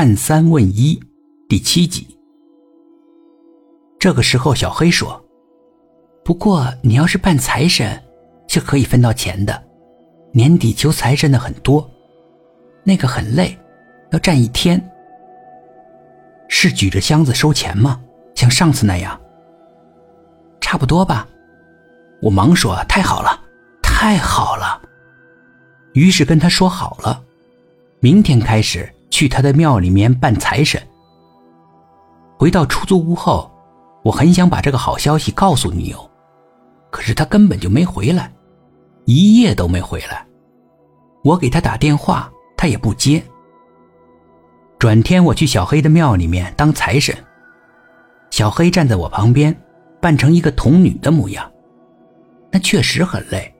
看三问一第七集。这个时候，小黑说：“不过你要是办财神，是可以分到钱的。年底求财神的很多，那个很累，要站一天。是举着箱子收钱吗？像上次那样？差不多吧。”我忙说：“太好了，太好了。”于是跟他说好了，明天开始去他的庙里面办财神。回到出租屋后。我很想把这个好消息告诉女友，可是她根本就没回来，一夜都没回来。我给她打电话，她也不接。转天我去小黑的庙里面当财神，小黑站在我旁边，扮成一个童女的模样，那确实很累。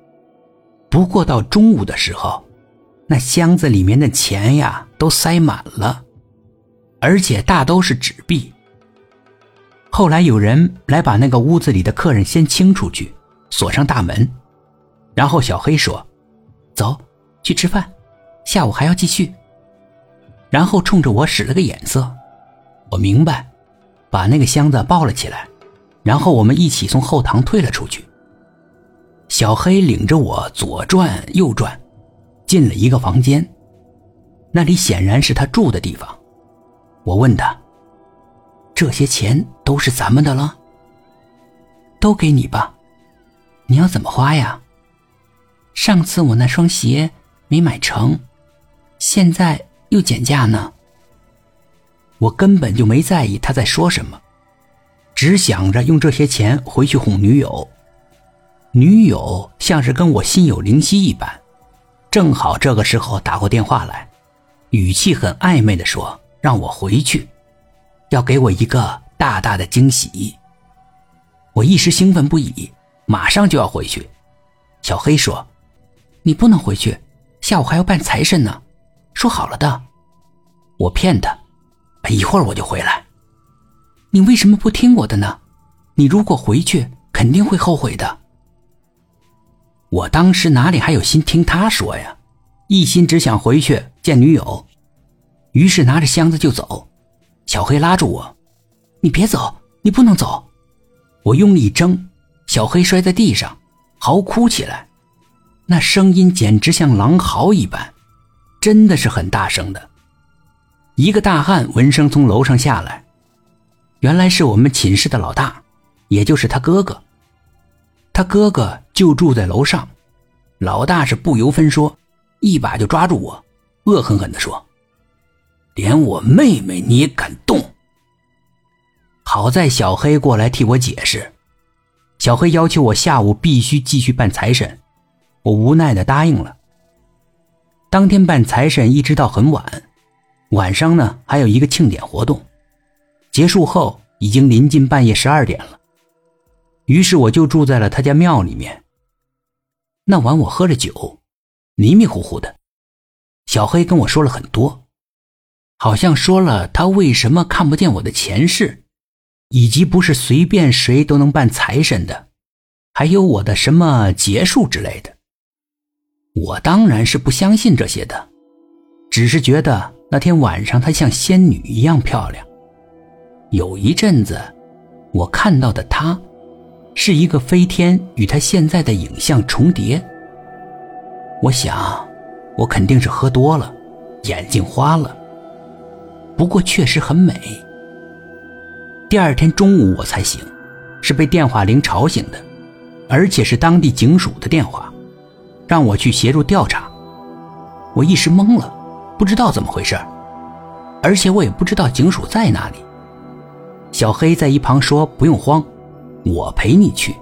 不过到中午的时候，那箱子里面的钱呀都塞满了，而且大都是纸币。后来有人来把那个屋子里的客人先清出去，锁上大门，然后小黑说：“走，去吃饭，下午还要继续。”然后冲着我使了个眼色，我明白，把那个箱子抱了起来，然后我们一起从后堂退了出去。小黑领着我左转右转，进了一个房间，那里显然是他住的地方。我问他。这些钱都是咱们的了，都给你吧。你要怎么花呀？上次我那双鞋没买成，现在又减价呢。我根本就没在意他在说什么，只想着用这些钱回去哄女友。女友像是跟我心有灵犀一般，正好这个时候打过电话来，语气很暧昧的说：“让我回去。”要给我一个大大的惊喜，我一时兴奋不已，马上就要回去。小黑说：“你不能回去，下午还要办财神呢，说好了的。”我骗他：“一会儿我就回来。”你为什么不听我的呢？你如果回去，肯定会后悔的。我当时哪里还有心听他说呀？一心只想回去见女友，于是拿着箱子就走。小黑拉住我：“你别走，你不能走！”我用力一挣，小黑摔在地上，嚎哭起来，那声音简直像狼嚎一般，真的是很大声的。一个大汉闻声从楼上下来，原来是我们寝室的老大，也就是他哥哥。他哥哥就住在楼上，老大是不由分说，一把就抓住我，恶狠狠地说。连我妹妹你也敢动？好在小黑过来替我解释。小黑要求我下午必须继续办财神，我无奈的答应了。当天办财神一直到很晚，晚上呢还有一个庆典活动，结束后已经临近半夜十二点了。于是我就住在了他家庙里面。那晚我喝了酒，迷迷糊糊的。小黑跟我说了很多。好像说了他为什么看不见我的前世，以及不是随便谁都能办财神的，还有我的什么劫数之类的。我当然是不相信这些的，只是觉得那天晚上她像仙女一样漂亮。有一阵子，我看到的她，是一个飞天与他现在的影像重叠。我想，我肯定是喝多了，眼睛花了。不过确实很美。第二天中午我才醒，是被电话铃吵醒的，而且是当地警署的电话，让我去协助调查。我一时懵了，不知道怎么回事，而且我也不知道警署在哪里。小黑在一旁说：“不用慌，我陪你去。”